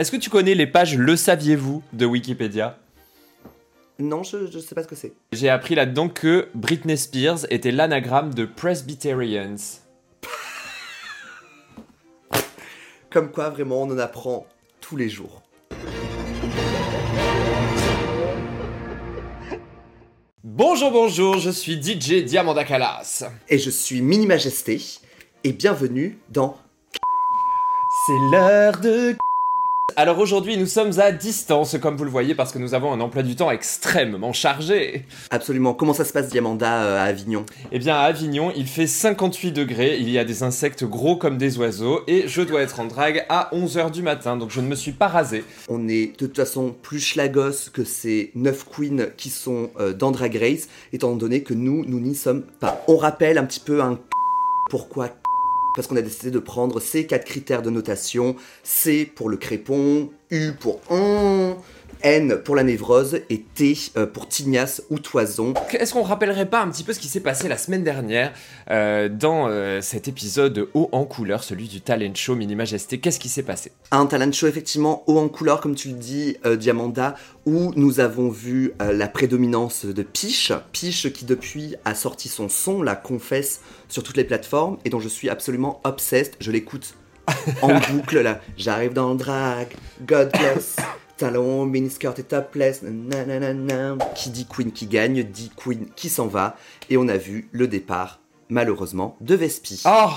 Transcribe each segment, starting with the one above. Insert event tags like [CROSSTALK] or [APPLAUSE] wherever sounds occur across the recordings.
Est-ce que tu connais les pages Le saviez-vous de Wikipédia? Non, je, je sais pas ce que c'est. J'ai appris là-dedans que Britney Spears était l'anagramme de Presbyterians. [LAUGHS] Comme quoi, vraiment, on en apprend tous les jours. Bonjour, bonjour, je suis DJ Diamanda Calas. Et je suis Mini Majesté, et bienvenue dans C'est l'heure de... Alors aujourd'hui, nous sommes à distance, comme vous le voyez, parce que nous avons un emploi du temps extrêmement chargé. Absolument. Comment ça se passe, Diamanda, euh, à Avignon? Eh bien, à Avignon, il fait 58 degrés, il y a des insectes gros comme des oiseaux, et je dois être en drague à 11h du matin, donc je ne me suis pas rasé. On est de toute façon plus schlagos que ces 9 queens qui sont euh, dans Drag Race, étant donné que nous, nous n'y sommes pas. On rappelle un petit peu un [LAUGHS] pourquoi parce qu'on a décidé de prendre ces quatre critères de notation. C pour le crépon, U pour on, N pour la névrose et T euh, pour tignasse ou toison. Est-ce qu'on rappellerait pas un petit peu ce qui s'est passé la semaine dernière euh, dans euh, cet épisode haut en couleur, celui du talent show Mini Majesté? Qu'est-ce qui s'est passé? Un talent show effectivement haut en couleur, comme tu le dis, euh, Diamanda, où nous avons vu la prédominance de Piche. Piche qui depuis a sorti son son, la confesse sur toutes les plateformes et dont je suis absolument obsessed. Je l'écoute en [LAUGHS] boucle là. J'arrive dans le drag, God bless. Talon, miniskirt et topless, nanana. Qui dit queen qui gagne, dit queen qui s'en va. Et on a vu le départ, malheureusement, de Vespi. Oh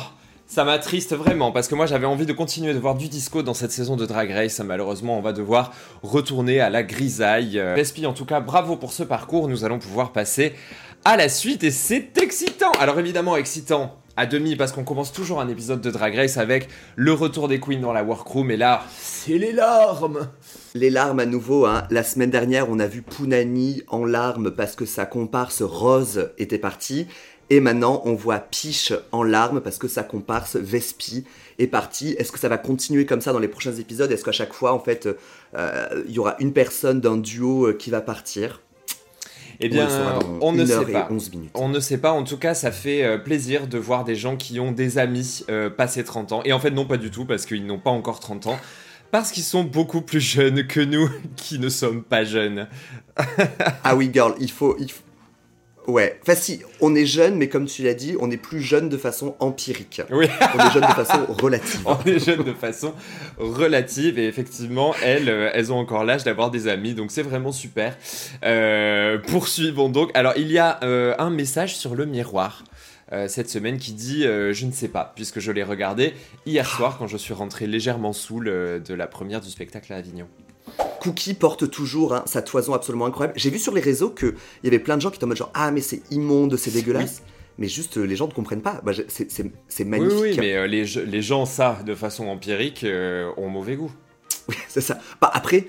ça m'attriste vraiment parce que moi j'avais envie de continuer de voir du disco dans cette saison de Drag Race. Malheureusement, on va devoir retourner à la grisaille. Vespi, en tout cas, bravo pour ce parcours. Nous allons pouvoir passer à la suite et c'est excitant. Alors évidemment, excitant à demi parce qu'on commence toujours un épisode de Drag Race avec le retour des queens dans la workroom et là, c'est les larmes. Les larmes à nouveau, hein. la semaine dernière on a vu Pounani en larmes parce que sa comparse Rose était partie. Et maintenant, on voit Piche en larmes parce que sa comparse Vespi est partie. Est-ce que ça va continuer comme ça dans les prochains épisodes? Est-ce qu'à chaque fois, en fait, euh, il y aura une personne d'un duo euh, qui va partir? Eh bien, On ne sait pas. 11 minutes. On ne sait pas, en tout cas, ça fait euh, plaisir de voir des gens qui ont des amis euh, passés 30 ans. Et en fait, non, pas du tout, parce qu'ils n'ont pas encore 30 ans. Parce qu'ils sont beaucoup plus jeunes que nous, [LAUGHS] qui ne sommes pas jeunes. Ah oui, girl, il faut... Il faut... Ouais, enfin si, on est jeune, mais comme tu l'as dit, on est plus jeune de façon empirique. Oui, On est jeune de façon relative. [LAUGHS] on est jeunes de façon relative. Et effectivement, elles, euh, elles ont encore l'âge d'avoir des amis. Donc c'est vraiment super. Euh, poursuivons donc. Alors, il y a euh, un message sur le miroir. cette semaine qui dit euh, je ne sais pas puisque je l'ai regardé hier soir quand je suis rentré légèrement saoul euh, de la première du spectacle à Avignon. Cookie porte toujours hein, sa toison absolument incroyable. J'ai vu sur les réseaux qu'il y avait plein de gens qui étaient en mode genre Ah, mais c'est immonde, c'est dégueulasse. Mais juste, euh, les gens ne comprennent pas. Bah, c'est- magnifique. Oui, oui, mais euh, les, gens, ça, de façon empirique, euh, ont mauvais goût. [LAUGHS] Oui, c'est ça. Bah, après,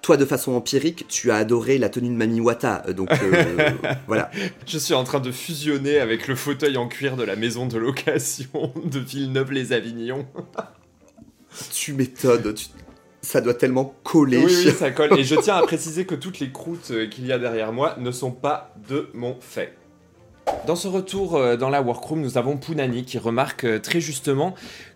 toi, de façon empirique, tu as adoré la tenue de Mami Wata. Donc, euh, [LAUGHS] voilà. Je suis en train de fusionner avec le fauteuil en cuir de la maison de location [LAUGHS] de Villeneuve-les-Avignon. Tu m'étonnes. tu- Ça doit tellement coller. Oui, oui, [LAUGHS] ça colle. Et je tiens à préciser que toutes les croûtes euh, qu'il y a derrière moi ne sont pas de mon fait. Dans ce retour euh, dans la workroom, nous avons Pounani qui remarque euh, très justement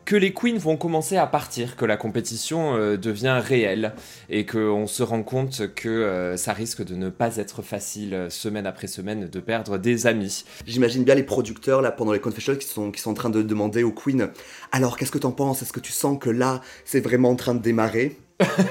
que les queens vont commencer à partir, que la compétition euh, devient réelle et qu'on se rend compte que euh, ça risque de ne pas être facile euh, semaine après semaine de perdre des amis. J'imagine bien les producteurs, là, pendant les confessionals, qui sont, qui sont en train de demander aux queens Alors, qu'est-ce que t'en penses? Est-ce que tu sens que là, c'est vraiment en train de démarrer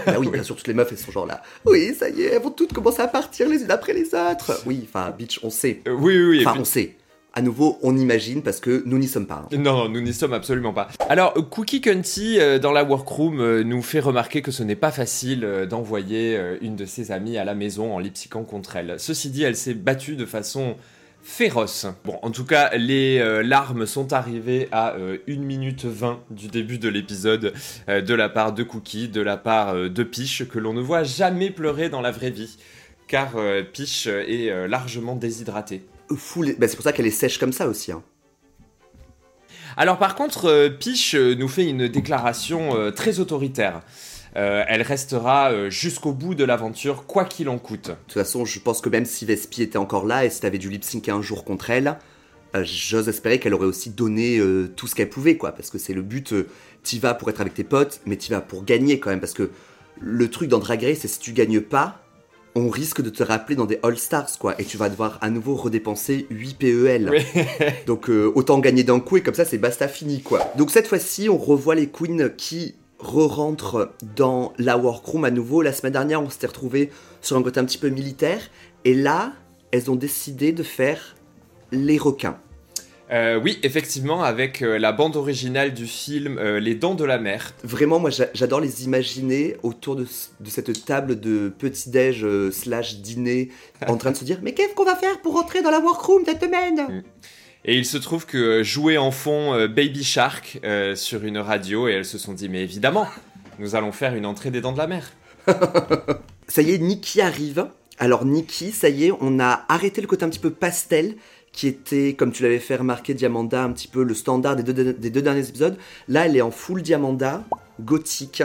Bah [LAUGHS] oui, bien sûr, toutes les meufs, elles sont genre là. Oui, ça y est, elles vont toutes commencer à partir les unes après les autres. Oui, enfin, bitch, on sait. Euh, oui, oui, oui. Enfin, puis- on sait. À nouveau, on imagine parce que nous n'y sommes pas. hein. Non, nous n'y sommes absolument pas. Alors, Cookie Cunty, euh, dans la workroom, euh, nous fait remarquer que ce n'est pas facile euh, d'envoyer une de ses amies à la maison en lipsiquant contre elle. Ceci dit, elle s'est battue de façon féroce. Bon, en tout cas, les larmes sont arrivées à euh, 1 minute 20 du début de l'épisode de la part de Cookie, de la part de Piche, que l'on ne voit jamais pleurer dans la vraie vie, car Piche est largement déshydratée. Full- bah, c'est pour ça qu'elle est sèche comme ça aussi. hein. Alors par contre, euh, Piche euh, nous fait une déclaration euh, très autoritaire. Euh, elle restera jusqu'au bout de l'aventure, quoi qu'il en coûte. De toute façon, je pense que même si Vespi était encore là et si t'avais dû lip syncer un jour contre elle, euh, j'ose espérer qu'elle aurait aussi donné euh, tout ce qu'elle pouvait, quoi. Parce que c'est le but, t'y vas pour être avec tes potes, mais t'y vas pour gagner quand même. Parce que le truc dans Drag Race, c'est si tu gagnes pas, on risque de te rappeler dans des All-Stars, quoi. Et tu vas devoir à nouveau redépenser 8 PEL. Oui. [LAUGHS] Donc euh, autant gagner d'un coup et comme ça c'est basta fini quoi. Donc cette fois-ci on revoit les queens qui re-rentrent dans la workroom à nouveau. La semaine dernière on s'était retrouvé sur un côté un petit peu militaire et là elles ont décidé de faire les requins. Euh, oui, effectivement, avec euh, la bande originale du film euh, Les Dents de la Mer. Vraiment moi j'a- j'adore les imaginer autour de, cette table de petit-déj slash dîner en train de se dire mais qu'est-ce qu'on va faire pour rentrer dans la workroom cette semaine? Et il se trouve que jouait en fond Baby Shark sur une radio et elles se sont dit mais évidemment, nous allons faire une entrée des Dents de la Mer. [LAUGHS] Ça y est, Nikki arrive. Alors Nikki, ça y est, on a arrêté le côté un petit peu pastel qui était, comme tu l'avais fait remarquer, Diamanda, un petit peu le standard des deux, des deux derniers épisodes. Là, elle est en full Diamanda, gothique,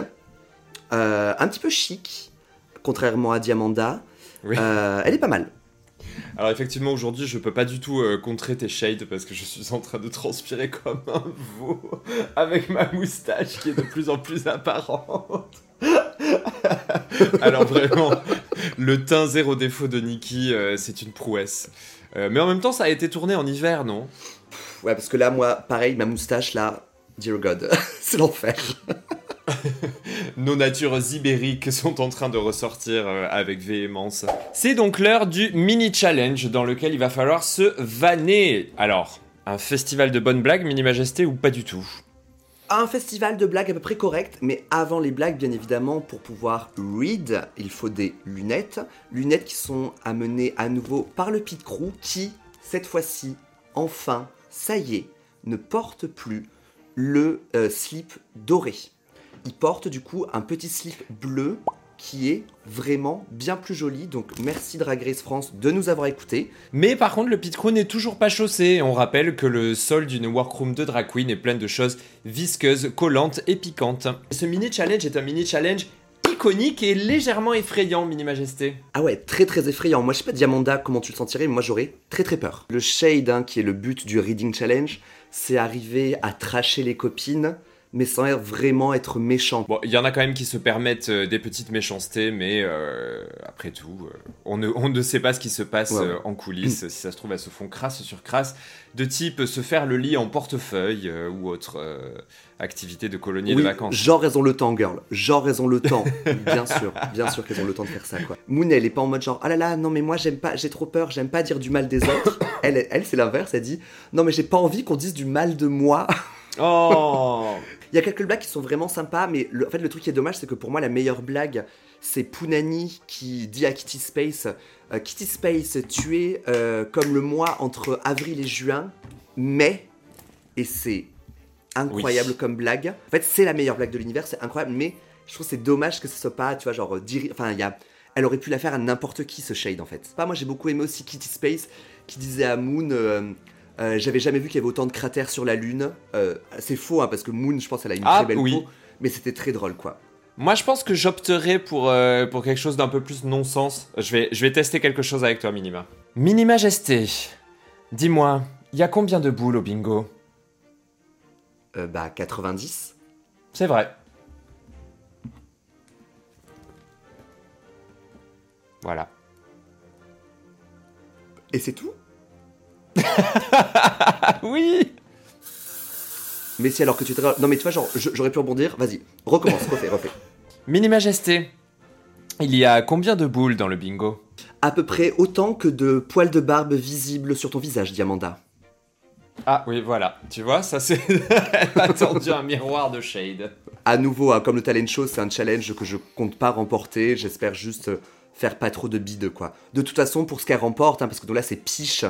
euh, un petit peu chic, contrairement à Diamanda. Oui. Euh, elle est pas mal. Alors effectivement aujourd'hui je peux pas du tout euh, contrer tes shades parce que je suis en train de transpirer comme un veau avec ma moustache qui est de plus en plus apparente. Alors vraiment, le teint zéro défaut de Nikki, euh, c'est une prouesse. Euh, mais en même temps ça a été tourné en hiver, non? Ouais, parce que là, moi, pareil, ma moustache, là, dear God, [LAUGHS] c'est l'enfer. [LAUGHS] Nos natures ibériques sont en train de ressortir euh, avec véhémence. C'est donc l'heure du mini challenge dans lequel il va falloir se vanner. Alors, un festival de bonnes blagues, mini majesté ou pas du tout? Un festival de blagues à peu près correct, mais avant les blagues, bien évidemment, pour pouvoir read, il faut des lunettes. Lunettes qui sont amenées à nouveau par le Pit Crew, qui, cette fois-ci, enfin, ça y est, ne porte plus le euh, slip doré. Il porte du coup un petit slip bleu qui est vraiment bien plus joli. Donc merci Drag Race France de nous avoir écoutés. Mais par contre, le pit crew n'est toujours pas chaussé. On rappelle que le sol d'une workroom de drag queen est plein de choses visqueuses, collantes et piquantes. Ce mini challenge est un mini challenge iconique et légèrement effrayant, mini majesté. Ah ouais, très très effrayant. Moi je sais pas Diamanda comment tu le sentirais, mais moi j'aurais très très peur. Le shade, hein, qui est le but du Reading Challenge, c'est arriver à tracher les copines, mais sans vraiment être méchant. Bon, il y en a quand même qui se permettent euh, des petites méchancetés, mais euh, après tout, euh, on, ne, on ne sait pas ce qui se passe Ouais, en coulisses. si ça se trouve, elles se font crasse sur crasse, de type se faire le lit en portefeuille ou autre activité de colonie de Oui, vacances. genre elles ont le temps, girl. Genre elles ont le temps. [LAUGHS] bien sûr, bien sûr qu'elles ont le temps de faire ça, quoi. Moon, elle est pas en mode genre, ah là là, non mais moi j'aime pas, j'ai trop peur, j'aime pas dire du mal des autres. [COUGHS] elle, elle, c'est l'inverse, elle dit, non mais j'ai pas envie qu'on dise du mal de moi. Oh [LAUGHS] Il y a quelques blagues qui sont vraiment sympas, mais le, en fait, le truc qui est dommage, c'est que pour moi, la meilleure blague, c'est Punani qui dit à Kitty Space euh, Kitty Space, tu es euh, comme le mois entre avril et juin, mais. Et c'est incroyable Oui. comme blague. En fait, c'est la meilleure blague de l'univers, c'est incroyable, mais je trouve que c'est dommage que ce soit pas, tu vois, genre, diri- Enfin, il y a. Elle aurait pu la faire à n'importe qui, ce shade, en fait. Pas, moi, j'ai beaucoup aimé aussi Kitty Space qui disait à Moon. euh, euh, J'avais jamais vu qu'il y avait autant de cratères sur la Lune. Euh, c'est faux, hein, parce que Moon, je pense, elle a une Ah, très belle oui. peau. Mais c'était très drôle, quoi. Moi, je pense que j'opterais pour, euh, pour quelque chose d'un peu plus non-sens. Je vais, je vais tester quelque chose avec toi, Minima. Mini Majesté, dis-moi, il y a combien de boules au bingo? Euh, bah, 90. C'est vrai. Voilà. Et c'est tout? [LAUGHS] oui Mais si alors que tu étais... Non, mais tu vois, genre, j'aurais pu rebondir. Vas-y, recommence, refais, refais. Mini Majesté, il y a combien de boules dans le bingo? À peu près autant que de poils de barbe visibles sur ton visage, Diamanda. Ah oui, voilà. Tu vois, ça c'est... [LAUGHS] Elle a tendu un miroir de shade. À nouveau, hein, comme le talent show, c'est un challenge que je compte pas remporter. J'espère juste faire pas trop de bides, quoi. De toute façon, pour ce qu'elle remporte, hein, parce que donc là, c'est Piche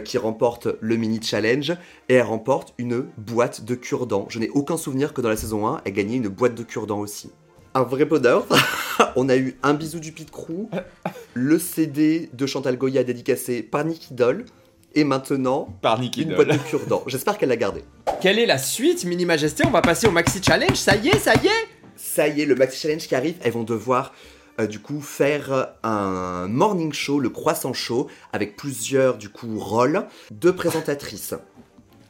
qui remporte le mini challenge, et elle remporte une boîte de cure-dents. Je n'ai aucun souvenir que dans la saison 1, elle gagnait une boîte de cure-dents aussi. Un vrai bonheur. [LAUGHS] On a eu un bisou du Pit Crew, le CD de Chantal Goya dédicacé par Nicky Doll, et maintenant, Par Nicky une Doll. boîte de cure-dents. J'espère qu'elle l'a gardée. Quelle est la suite, Mini Majesté? On va passer au Maxi Challenge, ça y est, ça y est ça y est, le Maxi Challenge qui arrive, elles vont devoir euh, du coup faire un morning show, le croissant show, avec plusieurs du coup rôles, deux présentatrices,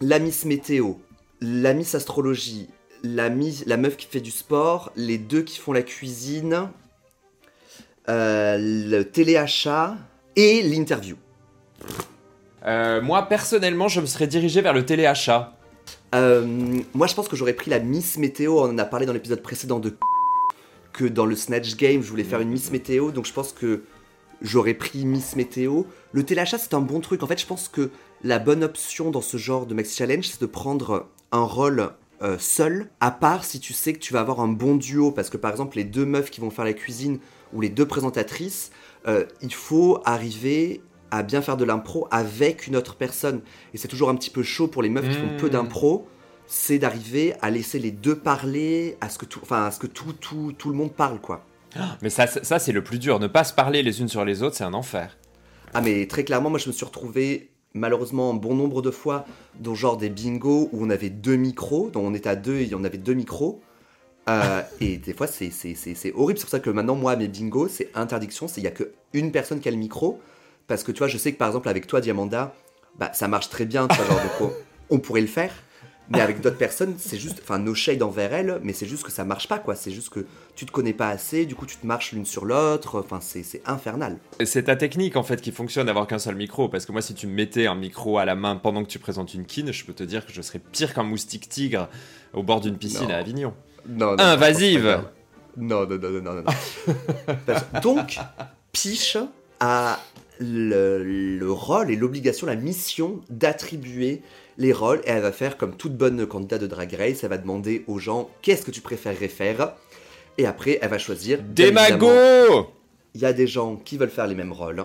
la Miss Météo, la Miss Astrologie, la, mi- la meuf qui fait du sport, les deux qui font la cuisine, euh, le téléachat et l'interview. Euh, moi, personnellement, je me serais dirigé vers le téléachat. Euh, moi, je pense que j'aurais pris la Miss Météo. On en a parlé dans l'épisode précédent de que dans le Snatch Game, je voulais faire une Miss Météo. Donc, je pense que j'aurais pris Miss Météo. Le téléachat, c'est un bon truc. En fait, je pense que la bonne option dans ce genre de Maxi Challenge, c'est de prendre un rôle euh, seul, à part si tu sais que tu vas avoir un bon duo. Parce que, par exemple, les deux meufs qui vont faire la cuisine ou les deux présentatrices, euh, il faut arriver à bien faire de l'impro avec une autre personne. Et c'est toujours un petit peu chaud pour les meufs qui font peu Mmh. d'impro, c'est d'arriver à laisser les deux parler, à ce que tout, enfin, à ce que tout, tout, tout le monde parle, quoi. Mais ça, ça, c'est le plus dur. Ne pas se parler les unes sur les autres, c'est un enfer. Ah mais très clairement, moi je me suis retrouvé malheureusement un bon nombre de fois dans genre des bingos où on avait deux micros, dont on était à deux et on avait deux micros. Euh, et des fois c'est, horrible, c'est pour ça que maintenant moi mes bingos c'est interdiction, c'est il y a que une personne qui a le micro. Parce que tu vois, je sais que par exemple avec toi Diamanda, bah ça marche très bien, tu vois, genre donc on, on pourrait le faire. Mais avec d'autres personnes, c'est juste, enfin, no shade envers elles, mais c'est juste que ça marche pas, quoi. C'est juste que tu te connais pas assez, du coup, tu te marches l'une sur l'autre, enfin, c'est infernal. C'est ta technique en fait qui fonctionne d'avoir qu'un seul micro. Parce que moi, si tu me mettais un micro à la main pendant que tu présentes une kin, je peux te dire que je serais pire qu'un moustique tigre au bord d'une piscine Non. à Avignon. Non, non, Invasive. non, Non, non, non, non, non, non. [LAUGHS] non. Parce- Donc, Piche a le, le rôle et l'obligation, la mission d'attribuer les rôles et elle va faire comme toute bonne candidate de Drag Race, elle va demander aux gens qu'est-ce que tu préférerais faire? Et après elle va choisir. Des magots Il y a des gens qui veulent faire les mêmes rôles.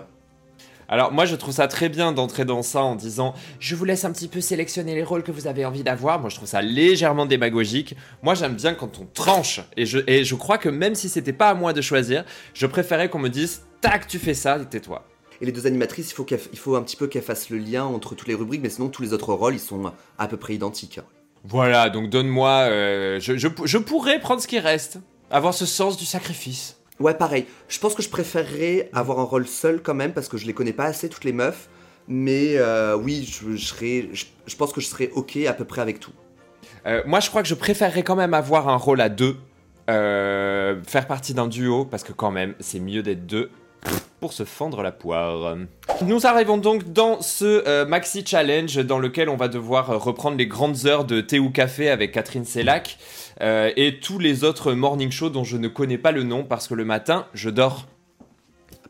Alors moi je trouve ça très bien d'entrer dans ça en disant je vous laisse un petit peu sélectionner les rôles que vous avez envie d'avoir. Moi je trouve ça légèrement démagogique. Moi j'aime bien quand on tranche et je, et je crois que même si c'était pas à moi de choisir, je préférais qu'on me dise tac tu fais ça et tais-toi. Et les deux animatrices, il faut, il faut un petit peu qu'elles fassent le lien entre toutes les rubriques, mais sinon tous les autres rôles, ils sont à peu près identiques. Voilà donc donne-moi, euh, je, je, je pourrais prendre ce qui reste, avoir ce sens du sacrifice. Ouais, pareil. Je pense que je préférerais avoir un rôle seul quand même, parce que je les connais pas assez, toutes les meufs. Mais euh, oui, je, je serais, je, je pense que je serais ok à peu près avec tout. Euh, moi, je crois que je préférerais quand même avoir un rôle à deux, euh, faire partie d'un duo, parce que quand même, c'est mieux d'être deux pour se fendre la poire. Nous arrivons donc dans ce euh, maxi challenge dans lequel on va devoir euh, reprendre les grandes heures de thé ou café avec Catherine Sellac euh, et tous les autres morning shows dont je ne connais pas le nom parce que le matin, je dors.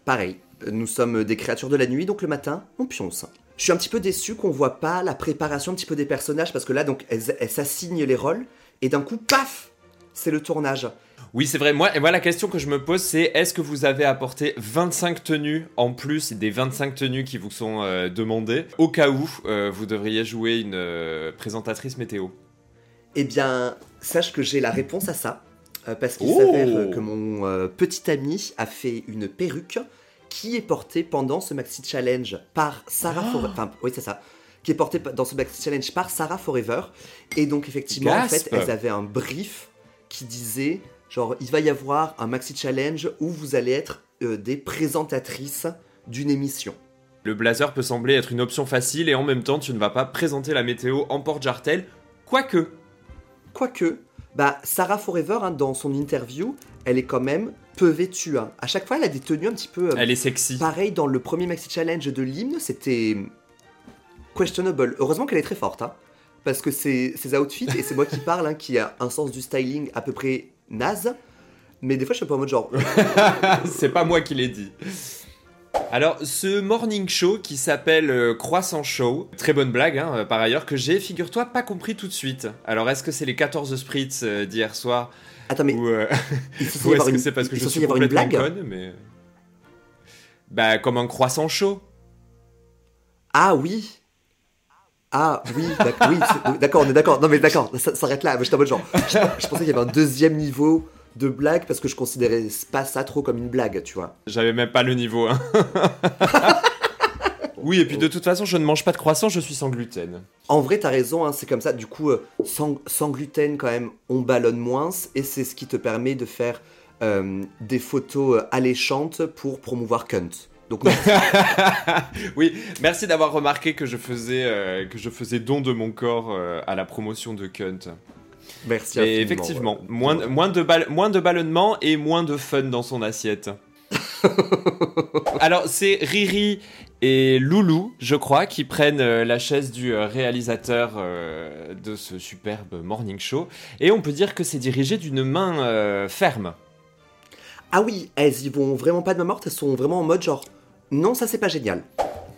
Pareil, nous sommes des créatures de la nuit, donc le matin, on pionce. Je suis un petit peu déçu qu'on voit pas la préparation un petit peu des personnages, parce que là, donc, elles, s'assignent les rôles, et d'un coup, paf C'est le tournage. Oui, c'est vrai. Moi, et la question que je me pose, c'est est-ce que vous avez apporté 25 tenues en plus des 25 tenues qui vous sont euh, demandées au cas où euh, vous devriez jouer une euh, présentatrice météo? Eh bien, sache que j'ai la réponse à ça, parce qu'il Oh s'avère que mon petit ami a fait une perruque qui est portée pendant ce maxi challenge par Sarah Ah. Forever. Enfin, oui, c'est ça. Qui est portée dans ce maxi challenge par Sarah Forever. Et donc, effectivement, en fait, elles avaient un brief qui disait genre, il va y avoir un maxi challenge où vous allez être euh, des présentatrices d'une émission. Le blazer peut sembler être une option facile et en même temps, tu ne vas pas présenter la météo en porte-jartel, quoique. Quoique, bah, Sarah Forever, hein, dans son interview, elle est quand même peu vêtue. hein. À chaque fois, elle a des tenues un petit peu. euh, Elle est sexy. Pareil, dans le premier maxi challenge de l'hymne, c'était questionable. Heureusement qu'elle est très forte, hein, parce que ses, ses outfits, et c'est moi qui parle, hein, qui a un sens du styling à peu près naze, mais des fois je suis un peu en mode genre, [LAUGHS] c'est pas moi qui l'ai dit. Alors, ce morning show qui s'appelle euh, Croissant Show, très bonne blague hein, euh, par ailleurs, que j'ai, figure-toi, pas compris tout de suite. Alors, est-ce que c'est les 14 spritz euh, d'hier soir attends mais Ou, euh, [LAUGHS] est-ce que une, c'est parce que il je suis avoir une complètement blague. conne, mais... Bah, comme un croissant chaud. Ah oui. Ah oui, d'ac- oui, d'accord, on est d'accord. Non mais d'accord, ça s'arrête là. Mais J'étais en mode genre, je, je pensais qu'il y avait un deuxième niveau de blague parce que je considérais pas ça trop comme une blague, tu vois. J'avais même pas le niveau, hein. [LAUGHS] oui, et puis de toute façon, je ne mange pas de croissant, je suis sans gluten. En vrai, t'as raison, hein, c'est comme ça. Du coup, euh, sans, sans gluten, quand même, on ballonne moins. Et c'est ce qui te permet de faire euh, des photos euh, alléchantes pour promouvoir Cunt. Donc, [LAUGHS] oui, merci d'avoir remarqué que je faisais, euh, que je faisais don de mon corps euh, à la promotion de Cunt. Merci. Et effectivement, moins, moins, de moins de ballonnement et moins de fun dans son assiette. [LAUGHS] Alors, c'est Riri et Loulou, je crois, qui prennent euh, la chaise du euh, réalisateur euh, de ce superbe morning show. Et on peut dire que c'est dirigé d'une main ferme. Ah oui, elles y vont vraiment pas de main morte, elles sont vraiment en mode genre, non, ça c'est pas génial.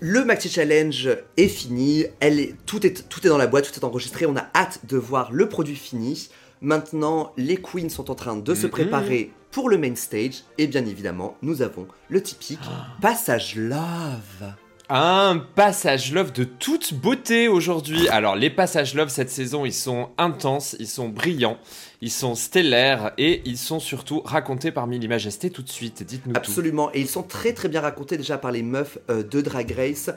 Le Maxi Challenge est fini, elle est, tout, est, tout est dans la boîte, tout est enregistré, on a hâte de voir le produit fini. Maintenant, les queens sont en train de se préparer pour le main stage, et bien évidemment, nous avons le typique passage love. Un passage love de toute beauté aujourd'hui. Alors les passages love cette saison, ils sont intenses, ils sont brillants, ils sont stellaires et ils sont surtout racontés par Millie Majesté tout de suite. Dites-nous Absolument, et ils sont très très bien racontés déjà par les meufs euh, de Drag Race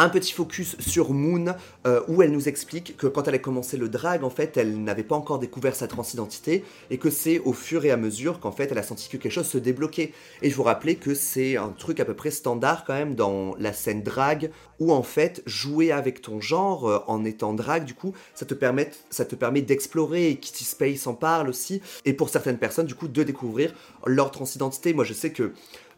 un petit focus sur Moon euh, où elle nous explique que quand elle a commencé le drag, en fait, elle n'avait pas encore découvert sa transidentité et que c'est au fur et à mesure qu'en fait, elle a senti que quelque chose se débloquait. Et je vous rappelais que c'est un truc à peu près standard quand même dans la scène drag où en fait, jouer avec ton genre euh, en étant drag, du coup, ça te permet, ça te permet d'explorer. Et Kitty Space en parle aussi. Et pour certaines personnes, du coup, de découvrir leur transidentité. Moi, je sais que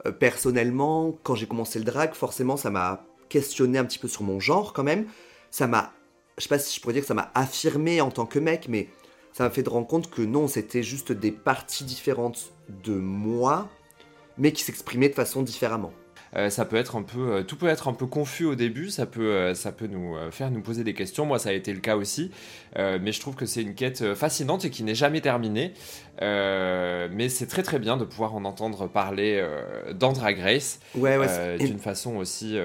euh, personnellement, quand j'ai commencé le drag, forcément, ça m'a questionner un petit peu sur mon genre quand même. Ça m'a, je sais pas si je pourrais dire que ça m'a affirmé en tant que mec, mais ça m'a fait de rendre compte que non, c'était juste des parties différentes de moi, mais qui s'exprimaient de façon différemment. Euh, ça peut être un peu, euh, tout peut être un peu confus au début, ça peut, euh, ça peut nous faire nous poser des questions. Moi, ça a été le cas aussi, mais je trouve que c'est une quête fascinante et qui n'est jamais terminée. mais c'est très très bien de pouvoir en entendre parler dans Drag Race d'une façon aussi,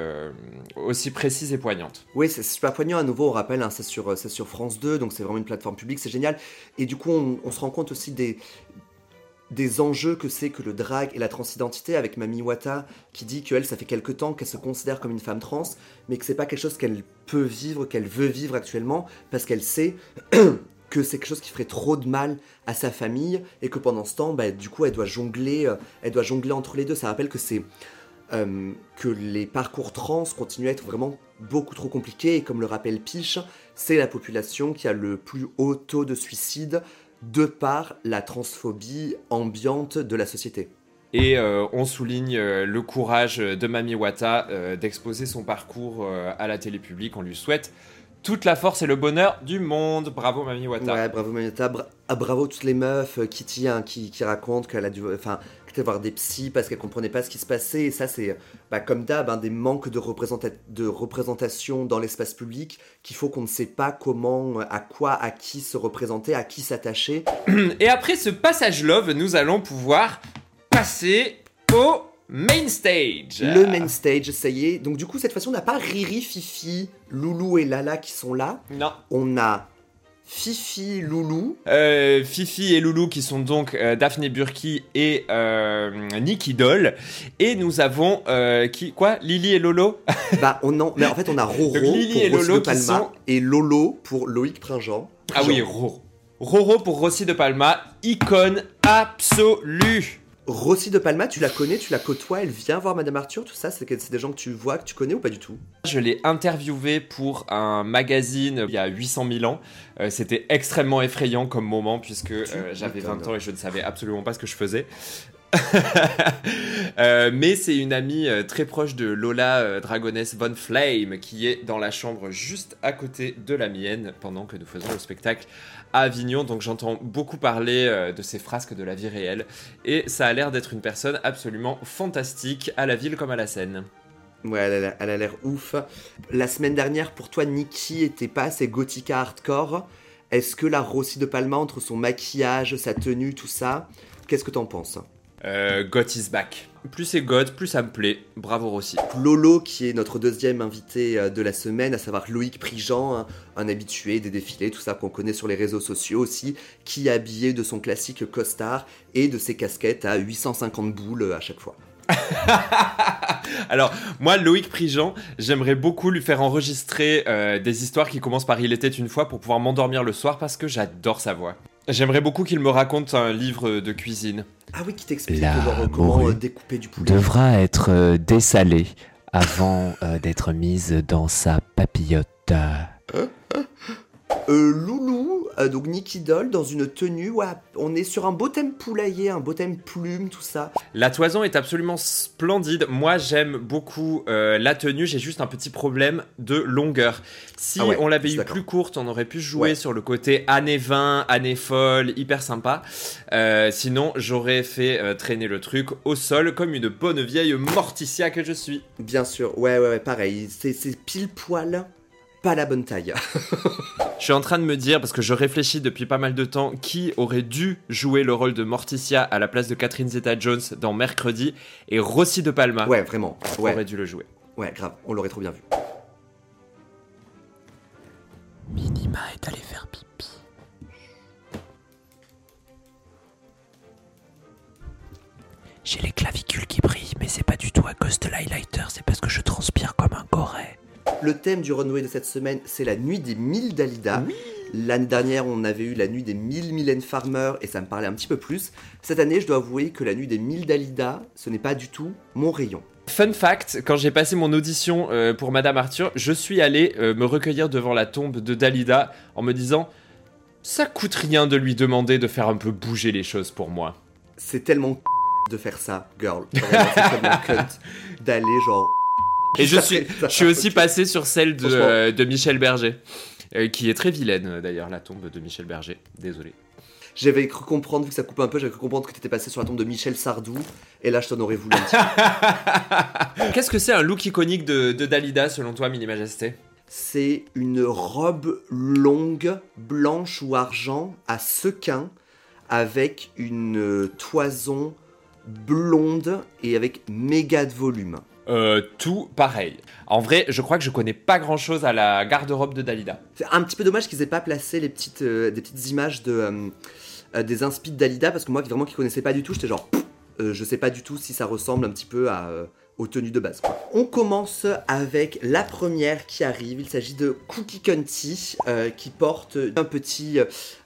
aussi précise et poignante. Oui, c'est super poignant. À nouveau, on rappelle, hein, c'est sur, sur France 2, donc c'est vraiment une plateforme publique, c'est génial. Et du coup, on se rend compte aussi des des enjeux que c'est que le drag et la transidentité avec Mami Wata qui dit qu'elle, ça fait quelque temps qu'elle se considère comme une femme trans, mais que c'est pas quelque chose qu'elle peut vivre, qu'elle veut vivre actuellement, parce qu'elle sait [CLEARS THROAT] que c'est quelque chose qui ferait trop de mal à sa famille et que pendant ce temps, bah, du coup, elle doit jongler, euh, elle doit jongler entre les deux. Ça rappelle que c'est euh, que les parcours trans continuent à être vraiment beaucoup trop compliqués et comme le rappelle Piche, c'est la population qui a le plus haut taux de suicide de par la transphobie ambiante de la société. Et euh, on souligne euh, le courage de Mami Wata euh, d'exposer son parcours à la télé publique. On lui souhaite toute la force et le bonheur du monde. Bravo Mami Wata. Ouais, bravo Mami Wata. Ah, bravo toutes les meufs. Kitty hein, qui, qui raconte qu'elle a dû, enfin, voir des psys parce qu'elle comprenait pas ce qui se passait. Et ça, c'est bah, comme d'hab, hein, des manques de, de représentation dans l'espace public qu'il faut qu'on ne sait pas comment, à quoi, à qui se représenter, à qui s'attacher. [CLEARS THROAT] Et après ce passage love, nous allons pouvoir passer au main stage. Le main stage, ça y est. Donc du coup, cette fois-ci, on n'a pas Riri, Fifi, Loulou et Lala qui sont là. Non. On a Fifi, Loulou. Euh, Fifi et Loulou qui sont donc euh, Daphné Burki et euh, Nikki Doll. Et nous avons qui quoi Lily et Lolo? [LAUGHS] Bah on en, mais en fait on a Roro pour et Lolo de Palma et Lolo pour Loïc Pringent. Ah oui, Roro. Roro pour Rossi de Palma, icône absolue. Rossi de Palma, tu la connais, tu la côtoies, elle vient voir Madame Arthur, tout ça, c'est des gens que tu vois, que tu connais ou pas du tout? Je l'ai interviewée pour un magazine il y a 800 000 ans. Euh, c'était extrêmement effrayant comme moment puisque euh, j'avais 20 ans et je ne savais absolument pas ce que je faisais. [LAUGHS] Euh, mais c'est une amie très proche de Lola Dragoness Von Flame qui est dans la chambre juste à côté de la mienne pendant que nous faisons le spectacle à Avignon. Donc j'entends beaucoup parler de ces frasques de la vie réelle et ça a l'air d'être une personne absolument fantastique à la ville comme à la scène. Ouais, elle a l'air ouf. La semaine dernière, pour toi, Nikki était pas assez gothica hardcore. Est-ce que la Rossi de Palma, entre son maquillage, sa tenue, tout ça, qu'est-ce que t'en penses? Euh, Goth is back. Plus c'est God, plus ça me plaît. Bravo Rossi. Lolo, qui est notre deuxième invité euh, de la semaine, à savoir Loïc Prigent, un habitué des défilés, tout ça qu'on connaît sur les réseaux sociaux aussi, qui est habillé de son classique costard et de ses casquettes à 850 boules euh, à chaque fois. [LAUGHS] Alors, moi, Loïc Prigent, j'aimerais beaucoup lui faire enregistrer euh, des histoires qui commencent par Il était une fois pour pouvoir m'endormir le soir parce que j'adore sa voix. J'aimerais beaucoup qu'il me raconte un livre de cuisine. Ah oui, qui t'explique comment euh, découper du poulet. devra être euh, dessalée avant d'être mise dans sa papillote. Loulou, euh, donc Nicky Doll dans une tenue, ouais, on est sur un beau thème poulailler, un beau thème plume, tout ça. La toison est absolument splendide. Moi, j'aime beaucoup euh, la tenue. J'ai juste un petit problème de longueur. Si Ah ouais, on l'avait eu plus courte, on aurait pu jouer Ouais. sur le côté années 20, années folles, hyper sympa. Euh, sinon, j'aurais fait euh, traîner le truc au sol comme une bonne vieille Morticia que je suis. Bien sûr, ouais, ouais, ouais, pareil, c'est pile poil, pas la bonne taille. [LAUGHS] Je suis en train de me dire, parce que je réfléchis depuis pas mal de temps, qui aurait dû jouer le rôle de Morticia à la place de Catherine Zeta-Jones dans Mercredi, et Rossi de Palma Ouais, vraiment, ouais, aurait dû le jouer. ouais, grave, on l'aurait trop bien vu. Minima est allé faire pipi. J'ai les clavicules qui brillent, mais c'est pas du tout à cause de l'highlighter, c'est parce que je transpire comme un goret. Le thème du runway de cette semaine, c'est la nuit des 1000 Dalida. L'année dernière, on avait eu la nuit des 1000 Mylène Farmer et ça me parlait un petit peu plus. Cette année, je dois avouer que la nuit des 1000 Dalida, ce n'est pas du tout mon rayon. Fun fact, quand j'ai passé mon audition euh, pour Madame Arthur, je suis allé euh, me recueillir devant la tombe de Dalida en me disant ça coûte rien de lui demander de faire un peu bouger les choses pour moi. C'est tellement [LAUGHS] de faire ça, girl. [LAUGHS] D'aller genre. Et je suis, je suis aussi passé sur celle de, euh, de Michel Berger, euh, qui est très vilaine euh, d'ailleurs, la tombe de Michel Berger. Désolé. J'avais cru comprendre, vu que ça coupe un peu, j'avais cru comprendre que t'étais passé sur la tombe de Michel Sardou. Et là, je t'en aurais voulu un petit. [LAUGHS] Qu'est-ce que c'est un look iconique de, de Dalida selon toi, Mini Majesté C'est une robe longue, blanche ou argent, à sequins, avec une toison blonde et avec méga de volume. Euh, Tout pareil. En vrai, je crois que je connais pas grand chose à la garde-robe de Dalida. C'est un petit peu dommage qu'ils aient pas placé les petites, euh, des petites images de, euh, des inspi de Dalida, parce que moi, vraiment, qui connaissais pas du tout, j'étais genre, je sais pas du tout si ça ressemble un petit peu à, aux tenues de base. On commence avec la première qui arrive. Il s'agit de Cookie Cunty, euh, qui porte un petit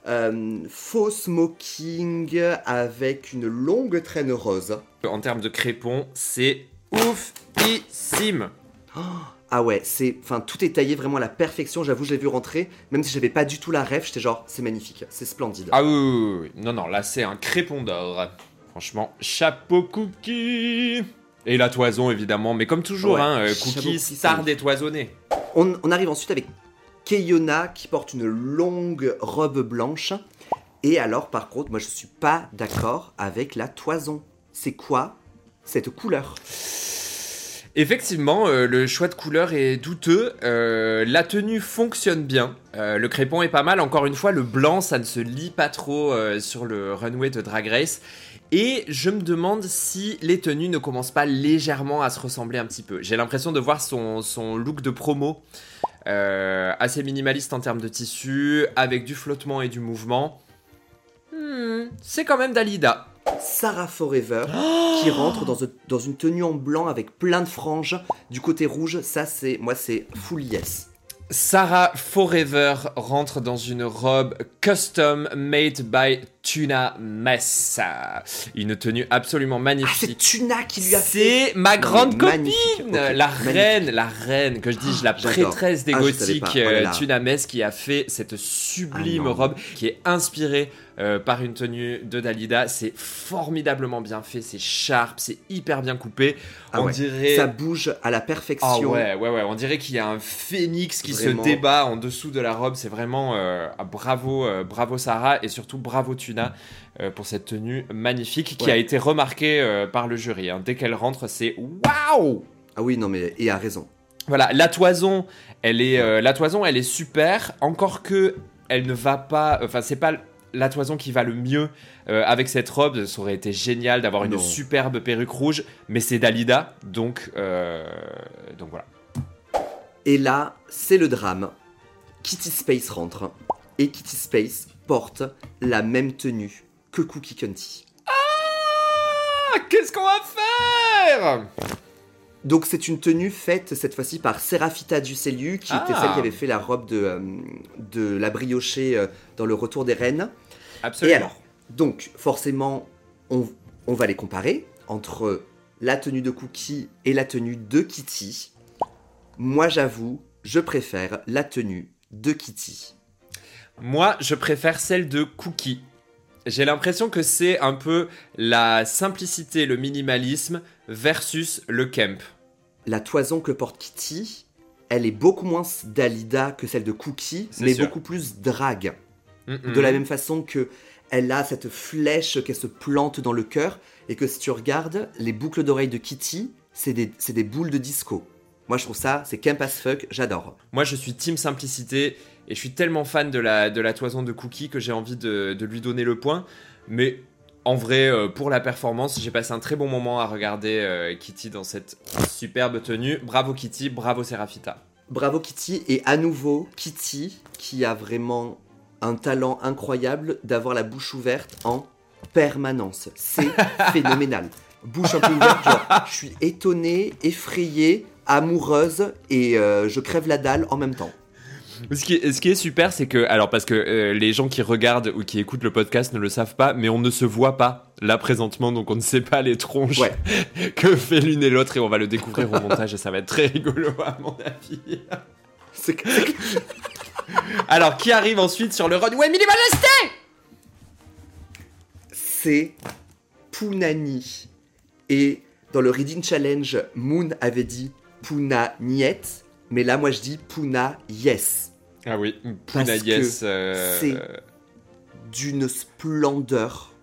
euh, faux smoking avec une longue traîne rose. En termes de crépon, c'est oufissime. Ah ouais, c'est, enfin, tout est taillé vraiment à la perfection. J'avoue, je l'ai vu rentrer, même si j'avais pas du tout la rêve, j'étais genre, c'est magnifique, c'est splendide. Ah oui, oui, oui, oui. non, non, là c'est un crépon d'or. Franchement, chapeau cookie. Et la toison évidemment, mais comme toujours, Ouais, hein, euh, cookie star ça- détoisonné. On, on arrive ensuite avec Keyona qui porte une longue robe blanche. Et alors, par contre, moi je suis pas d'accord avec la toison. C'est quoi cette couleur Effectivement, euh, le choix de couleur est douteux. euh, la tenue fonctionne bien. euh, le crépon est pas mal. Encore une fois, le blanc, ça ne se lit pas trop sur le runway de Drag Race. Et je me demande si les tenues ne commencent pas légèrement à se ressembler un petit peu. J'ai l'impression de voir son, look de promo assez minimaliste en termes de tissu, avec du flottement et du mouvement. Hmm, c'est quand même Dalida. Sarah Forever qui rentre dans, un- dans une tenue en blanc avec plein de franges. Du côté rouge, ça c'est, moi c'est full yes. Sarah Forever rentre dans une robe custom made by Tuna Messa. Une tenue absolument Ah, c'est magnifique. Tuna qui lui a fait. C'est ma grande copine, la magnifique. reine, la reine, que je dis, la j'adore. prêtresse des Ah, gothiques. Oh euh. Tuna Mess, qui a fait cette sublime Ah robe qui est inspirée euh, par une tenue de Dalida. C'est formidablement bien fait, c'est sharp, c'est hyper bien coupé. Ah On ouais, dirait. Ça bouge à la Ah perfection. ouais, ouais, ouais, on dirait qu'il y a un phénix qui Vraiment. se débat en dessous de la robe. C'est vraiment euh, ah, bravo, bravo Sarah et surtout bravo Tuna euh, pour cette tenue magnifique qui Ouais. a été remarquée euh, par le jury. hein. Dès qu'elle rentre, c'est waouh! Ah oui, non mais, et a raison. Voilà, la toison, elle est, euh, la toison, elle est super. Encore que elle ne va pas, enfin c'est pas la toison qui va le mieux euh, avec cette robe. Ça aurait été génial d'avoir une superbe perruque rouge, mais c'est Dalida, donc donc voilà. Et là, c'est le drame. Kitty Space rentre. Et Kitty Space porte la même tenue que Cookie Cunty. Ah, qu'est-ce qu'on va faire? Donc c'est une tenue faite cette fois-ci par Serafita Duceliu, qui était Ah. celle qui avait fait la robe de, euh, de la briochée euh, dans le Retour des Reines. Absolument. Et alors, donc forcément, on, on va les comparer entre la tenue de Cookie et la tenue de Kitty. Moi j'avoue, je préfère la tenue de Kitty. Moi, je préfère celle de Cookie. J'ai l'impression que c'est un peu la simplicité, le minimalisme versus le camp. La toison que porte Kitty, elle est beaucoup moins Dalida que celle de Cookie, mais sûr. beaucoup plus drague. De la même façon que elle a cette flèche qu'elle se plante dans le cœur, et que si tu regardes, les boucles d'oreilles de Kitty, c'est des, c'est des boules de disco. Moi, je trouve ça, c'est camp as fuck, j'adore. Moi, je suis team simplicité et je suis tellement fan de la, de la toison de Cookie que j'ai envie de, de lui donner le point. Mais en vrai, euh, pour la performance, j'ai passé un très bon moment à regarder euh, Kitty dans cette superbe tenue. Bravo Kitty, bravo Serafita. Bravo Kitty, et à nouveau, Kitty, qui a vraiment un talent incroyable d'avoir la bouche ouverte en permanence. C'est [LAUGHS] phénoménal. Bouche un peu ouverte, genre, je suis étonnée, effrayée, amoureuse, et euh, je crève la dalle en même temps. Ce qui est, ce qui est super, c'est que, alors parce que euh, les gens qui regardent ou qui écoutent le podcast ne le savent pas, mais on ne se voit pas là présentement, donc on ne sait pas les tronches Ouais. [LAUGHS] que fait l'une et l'autre et on va le découvrir au montage et ça va être très rigolo à mon avis. C'est [LAUGHS] Alors, qui arrive ensuite sur le runway minimaliste c'est Punani. Et dans le Reading Challenge, Moon avait dit Puna Niet, mais là, moi, je dis Puna Yes. Ah oui, Puna Yes. euh, c'est- D'une splendeur.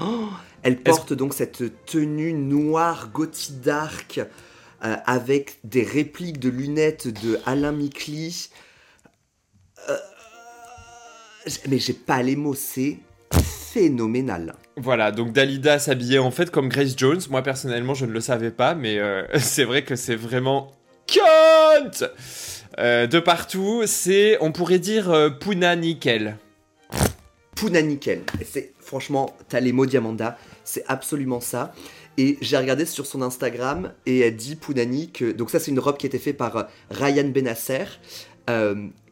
Oh, elle porte donc cette tenue noire gothique dark euh, avec des répliques de lunettes de Alain Micli. Euh, mais j'ai pas les mots, c'est phénoménal. Voilà, donc Dalida s'habillait en fait comme Grace Jones. Moi personnellement, je ne le savais pas, mais euh, [LAUGHS] c'est vrai que c'est vraiment cunt Euh, de partout. C'est, on pourrait dire euh, Puna nickel. Puna nickel. C'est franchement, t'as les mots Diamanda, c'est absolument ça. Et j'ai regardé sur son Instagram et elle dit Punani que donc ça c'est une robe qui a été faite par Ryan Benasser.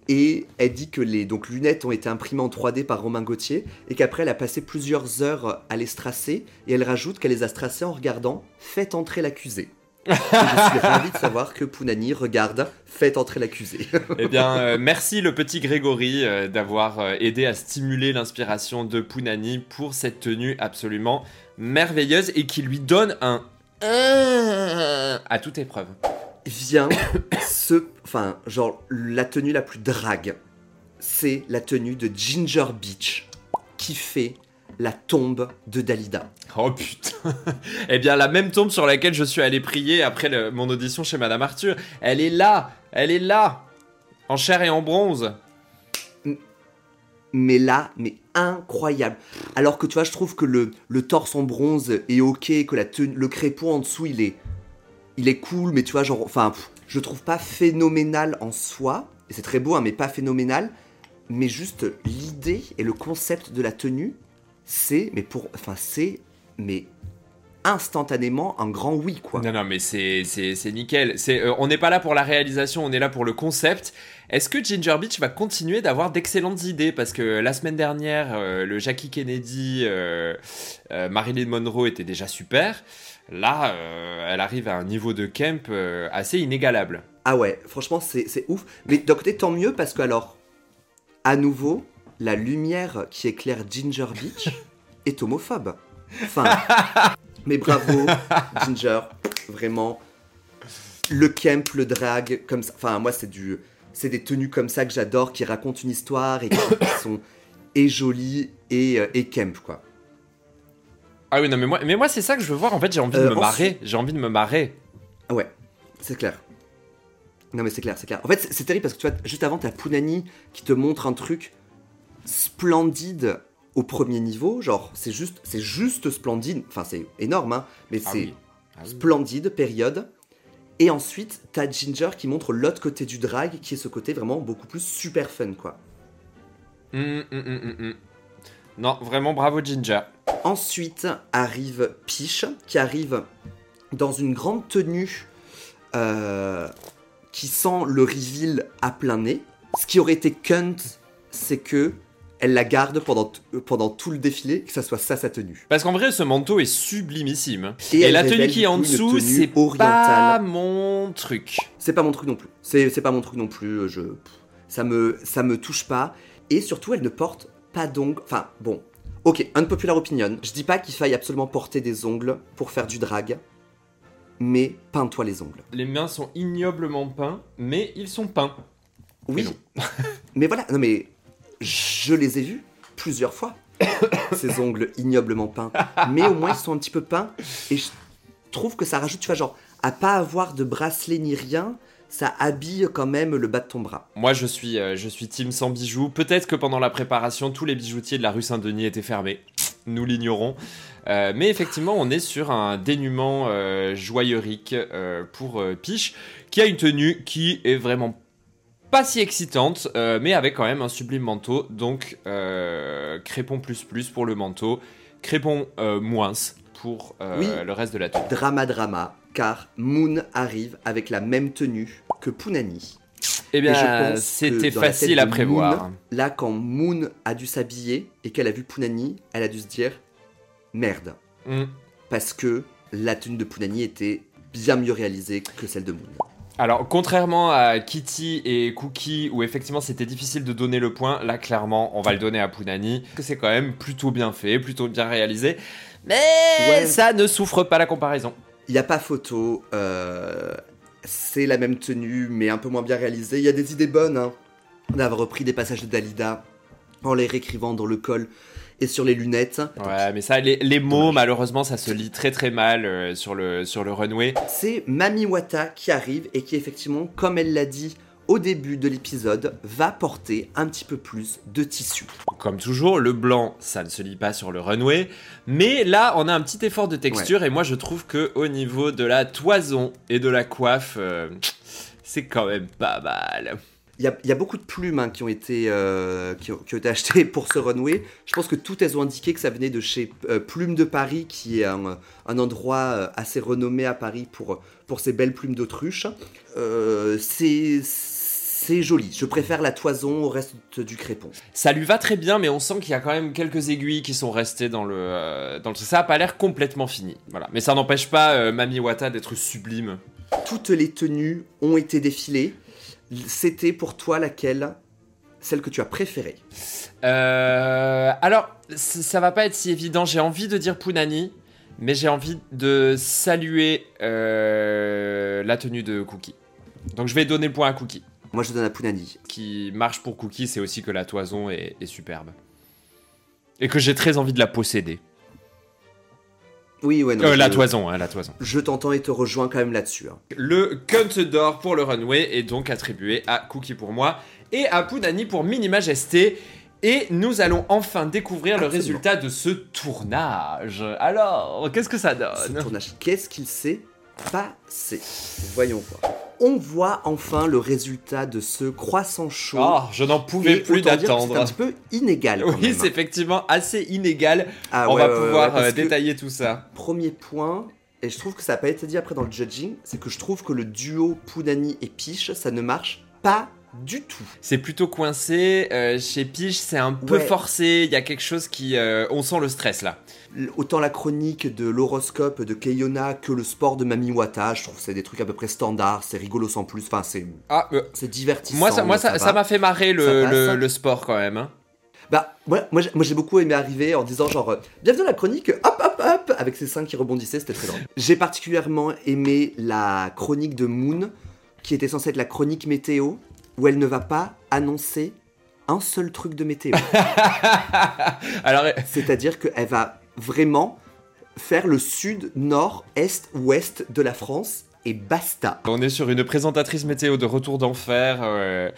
Et elle dit que les lunettes ont été imprimées en 3D par Romain Gauthier et qu'après elle a passé plusieurs heures à les stracer et elle rajoute qu'elle les a stracées en regardant Faites entrer l'accusé. Je suis ravi de savoir que Punani regarde Faites entrer l'accusé. Eh bien, euh, merci le petit Grégory euh, d'avoir euh, aidé à stimuler l'inspiration de Punani pour cette tenue absolument merveilleuse et qui lui donne un à toute épreuve. Vient [COUGHS] ce. Enfin, genre, la tenue la plus drague, c'est la tenue de Ginger Beach, qui fait la tombe de Dalida. Oh putain [LAUGHS] Eh bien, la même tombe sur laquelle je suis allé prier après le- mon audition chez Madame Arthur, elle est là Elle est là En chair et en bronze Mais là, mais incroyable. Alors que tu vois, je trouve que le, le torse en bronze est ok, que la tenue, le crépon en dessous, il est, il est cool, mais tu vois, genre, enfin, je trouve pas phénoménal en soi. C'est très beau, hein, mais pas phénoménal. Mais juste l'idée et le concept de la tenue, c'est, mais pour, enfin, c'est, mais instantanément un grand oui, quoi. Non, non, mais c'est nickel. C'est, euh, on n'est pas là pour la réalisation, on est là pour le concept. Est-ce que Ginger Beach va continuer d'avoir d'excellentes idées? Parce que la semaine dernière, euh, le Jackie Kennedy, euh, euh, Marilyn Monroe était déjà super. Là, elle arrive à un niveau de camp assez inégalable. Ah ouais, franchement, c'est c'est ouf. Mais d'un côté, tant mieux parce que, alors, à nouveau, la lumière qui éclaire Ginger Beach [LAUGHS] est homophobe. Enfin, mais bravo, Ginger, vraiment. Le camp, le drag, comme ça. Enfin, moi, c'est du. C'est des tenues comme ça que j'adore, qui racontent une histoire et [COUGHS] qui sont et jolies et, euh, et camp, quoi. Ah oui, non, mais moi, mais moi c'est ça que je veux voir. En fait, j'ai envie de Euh, me marrer. J'ai envie de me marrer. Ah ouais, c'est clair. Non mais c'est clair, c'est clair. En fait, c'est- c'est terrible parce que tu vois, juste avant, t'as Punani qui te montre un truc splendide au premier niveau. Genre, c'est juste, c'est juste splendide. Enfin, c'est énorme, hein. Mais Ah c'est oui. Ah oui. splendide, période. Et ensuite, t'as Ginger qui montre l'autre côté du drag, qui est ce côté vraiment beaucoup plus super fun, quoi. Hum, hum, hum. Non, vraiment bravo Ginger. Ensuite arrive Peach, qui arrive dans une grande tenue euh, qui sent le reveal à plein nez. Ce qui aurait été cunt, c'est que elle la garde pendant, euh, pendant tout le défilé, que ça soit ça sa tenue. Parce qu'en vrai, ce manteau est sublimissime. Et la tenue qui est en dessous, c'est pas mon truc. C'est pas mon truc non plus. C'est pas mon truc non plus. Je, ça me ça me touche pas. Et surtout, elle ne porte pas d'ongles. Enfin, bon. Ok, unpopular opinion. Je dis pas qu'il faille absolument porter des ongles pour faire du drag. Mais peins-toi les ongles. Les mains sont ignoblement peints, mais ils sont peints. Oui. mais [LAUGHS] voilà, non mais je les ai vus plusieurs fois. [COUGHS] ces ongles ignoblement peints. Mais au moins ils sont un petit peu peints. Et je trouve que ça rajoute, tu vois, genre, à pas avoir de bracelet ni rien, ça habille quand même le bas de ton bras. Moi, je suis, euh, je suis sans bijoux. Peut-être que pendant la préparation, tous les bijoutiers de la rue Saint-Denis étaient fermés. Nous l'ignorons. Euh, mais effectivement, on est sur un dénuement euh, euh, pour euh, Piche, qui a une tenue qui est vraiment pas si excitante, euh, mais avec quand même un sublime manteau. Donc, euh, crépon plus plus pour le manteau, crépon euh, moins pour Oui. le reste de la tenue. Drama drama, car Moon arrive avec la même tenue que Punani. Eh bien, c'était facile à prévoir. Moon, là, quand Moon a dû s'habiller et qu'elle a vu Punani, elle a dû se dire merde. Hmm. Parce que la tenue de Punani était bien mieux réalisée que celle de Moon. Alors, contrairement à Kitty et Cookie, où effectivement c'était difficile de donner le point, là clairement on va le donner à Punani, que c'est quand même plutôt bien fait, plutôt bien réalisé, mais Ouais. ça ne souffre pas la comparaison. Il n'y a pas photo, euh, c'est la même tenue, mais un peu moins bien réalisée. Il y a des idées bonnes, hein. d'avoir repris des passages de Dalida en les réécrivant dans le col et sur les lunettes. Ouais, mais ça, les, les mots, malheureusement, ça se lit très très mal euh, sur, le, sur le runway. C'est Mami Wata qui arrive et qui effectivement, comme elle l'a dit au début de l'épisode, va porter un petit peu plus de tissu. Comme toujours, le blanc, ça ne se lit pas sur le runway, mais là, on a un petit effort de texture, et moi je trouve que au niveau de la toison et de la coiffe, euh, c'est quand même pas mal. Il y a, il y a beaucoup de plumes hein, qui, ont été, euh, qui, ont, qui ont été achetées pour ce runway. Je pense que toutes elles ont indiqué que ça venait de chez euh, Plumes de Paris, qui est un, un endroit euh, assez renommé à Paris pour, pour ses belles plumes d'autruche. Euh, c'est c'est joli. Je préfère la toison au reste du crépon. Ça lui va très bien, mais on sent qu'il y a quand même quelques aiguilles qui sont restées dans le. euh, dans le... Ça a pas l'air complètement fini. Voilà. Mais ça n'empêche pas euh, Mami Wata d'être sublime. Toutes les tenues ont été défilées. C'était pour toi laquelle? Celle que tu as préférée? Euh, alors, ça va pas être si évident. J'ai envie de dire Punani, mais j'ai envie de saluer euh, la tenue de Cookie. Donc je vais donner le point à Cookie. Moi, je donne à Punani. Ce qui marche pour Cookie, c'est aussi que la toison est, est superbe. Et que j'ai très envie de la posséder. Oui, ouais, non. Euh, je- la toison, hein, la toison. Je t'entends et te rejoins quand même là-dessus. hein. Le cunt d'or pour le runway est donc attribué à Cookie pour moi et à Punani pour Mini Majesté. Et nous allons enfin découvrir le résultat de ce tournage. Alors, qu'est-ce que ça Ce donne tournage, qu'est-ce qu'il s'est passé? Voyons voir. On voit enfin le résultat de ce croissant chaud. Oh, je n'en pouvais Et plus d'attendre. C'est un petit peu inégal. quand Oui, c'est effectivement assez inégal. Ah On ouais, va ouais, pouvoir ouais, euh, détailler tout ça. Premier point, et je trouve que ça n'a pas été dit après dans le judging, c'est que je trouve que le duo Punani et Piche, ça ne marche pas du tout. C'est plutôt coincé. euh, chez Piche, c'est un peu Ouais. forcé. Il y a quelque chose qui. euh, on sent le stress là. Autant la chronique de l'horoscope de Keiona que le sport de Mami Wata, je trouve que c'est des trucs à peu près standards, c'est rigolo sans plus, enfin c'est Ah, euh, c'est divertissant. moi, ça, moi, ça, va. ça m'a fait marrer le, Ça le, le sport quand même. hein. Bah, moi, j'ai- moi j'ai beaucoup aimé arriver en disant genre, euh, bienvenue dans la chronique, hop hop hop, avec ses seins qui rebondissaient, c'était très drôle. [LAUGHS] J'ai particulièrement aimé la chronique de Moon, qui était censée être la chronique météo, où elle ne va pas annoncer un seul truc de météo. [LAUGHS] Alors, C'est-à-dire qu'elle va vraiment faire le sud, nord, est, ouest de la France, et basta. on est sur une présentatrice météo de Retour d'Enfer. euh,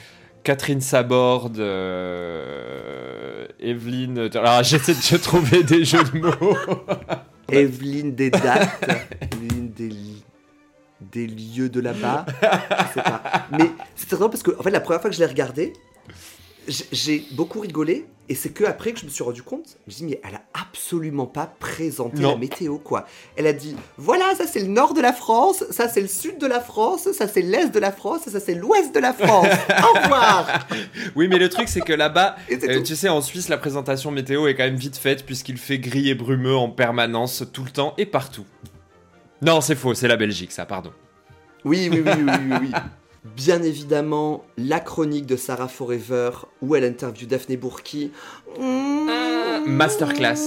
Catherine Sabord, euh, Evelyne. Alors, [LAUGHS] j'essaie de trouver des jeux de mots. [LAUGHS] Evelyne des dates, Evelyne des, li- des lieux de là-bas, je sais pas. Mais c'est drôle parce que en fait, la première fois que je l'ai regardé, j'ai beaucoup rigolé et c'est que après que je me suis rendu compte, je me suis dit mais elle a absolument pas présenté Non. la météo quoi. Elle a dit voilà ça c'est le nord de la France, ça c'est le sud de la France, ça c'est l'est de la France, ça c'est l'ouest de la France. [LAUGHS] Au revoir. Oui, mais le truc, c'est que là-bas, euh, tu sais, en Suisse, la présentation météo est quand même vite faite puisqu'il fait gris et brumeux en permanence, tout le temps et partout. Non, c'est faux, c'est la Belgique, ça, pardon. Oui oui oui oui oui. oui. Bien évidemment, la chronique de Sarah Forever où elle interviewe Daphné Bourki. Euh, masterclass.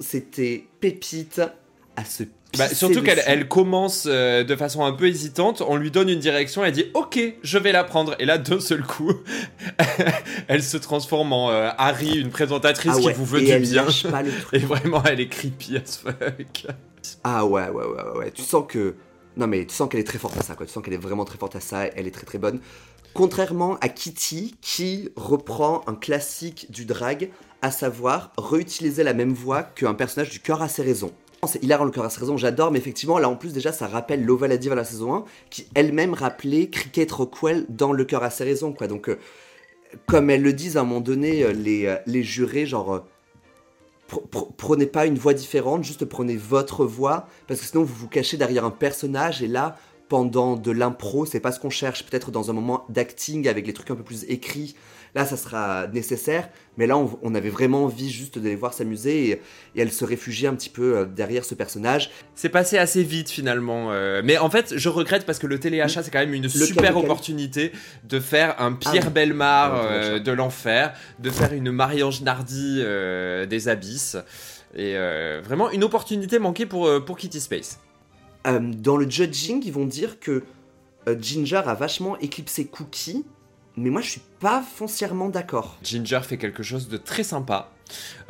C'était pépite à se bah, surtout qu'elle elle commence euh, de façon un peu hésitante, on lui donne une direction, elle dit ok, je vais la prendre. Et là, d'un seul coup, [LAUGHS] elle se transforme en euh, Harry, une présentatrice Ah qui vous veut et du elle bien. lâche pas le [LAUGHS] truc. Et vraiment, elle est creepy as fuck. Ah ouais, ouais, ouais, ouais, ouais. Tu sens que. Non, mais tu sens qu'elle est très forte à ça, quoi. Tu sens qu'elle est vraiment très forte à ça. Elle est très très bonne. Contrairement à Kitty, qui reprend un classique du drag, à savoir réutiliser la même voix qu'un personnage du cœur à ses raisons. C'est hilarant le cœur à ses raisons, j'adore, mais effectivement, là en plus, déjà, ça rappelle Lova la Diva la saison 1, qui elle-même rappelait Cricket Rockwell dans le cœur à ses raisons, quoi. Donc, euh, comme elles le disent à un moment donné, euh, les, euh, les jurés, genre. Pr- pr- prenez pas une voix différente, juste prenez votre voix, parce que sinon vous vous cachez derrière un personnage, et là, pendant de l'impro, c'est pas ce qu'on cherche, peut-être dans un moment d'acting avec les trucs un peu plus écrits, là ça sera nécessaire, mais là on, on avait vraiment envie juste de les voir s'amuser, et, et elle se réfugiait un petit peu euh, derrière ce personnage. C'est passé assez vite finalement. euh, Mais en fait, je regrette parce que le téléachat, c'est quand même une super lequel opportunité de faire un Pierre Ah. Belmar Ouais, le euh, téléachat. de l'enfer, de faire une Marie-Ange Nardi euh, des abysses. Et vraiment une opportunité manquée pour, pour Kitty Space. Euh, dans le judging, ils vont dire que euh, Ginger a vachement éclipsé Cookie, mais moi je suis pas foncièrement d'accord. Ginger fait quelque chose de très sympa.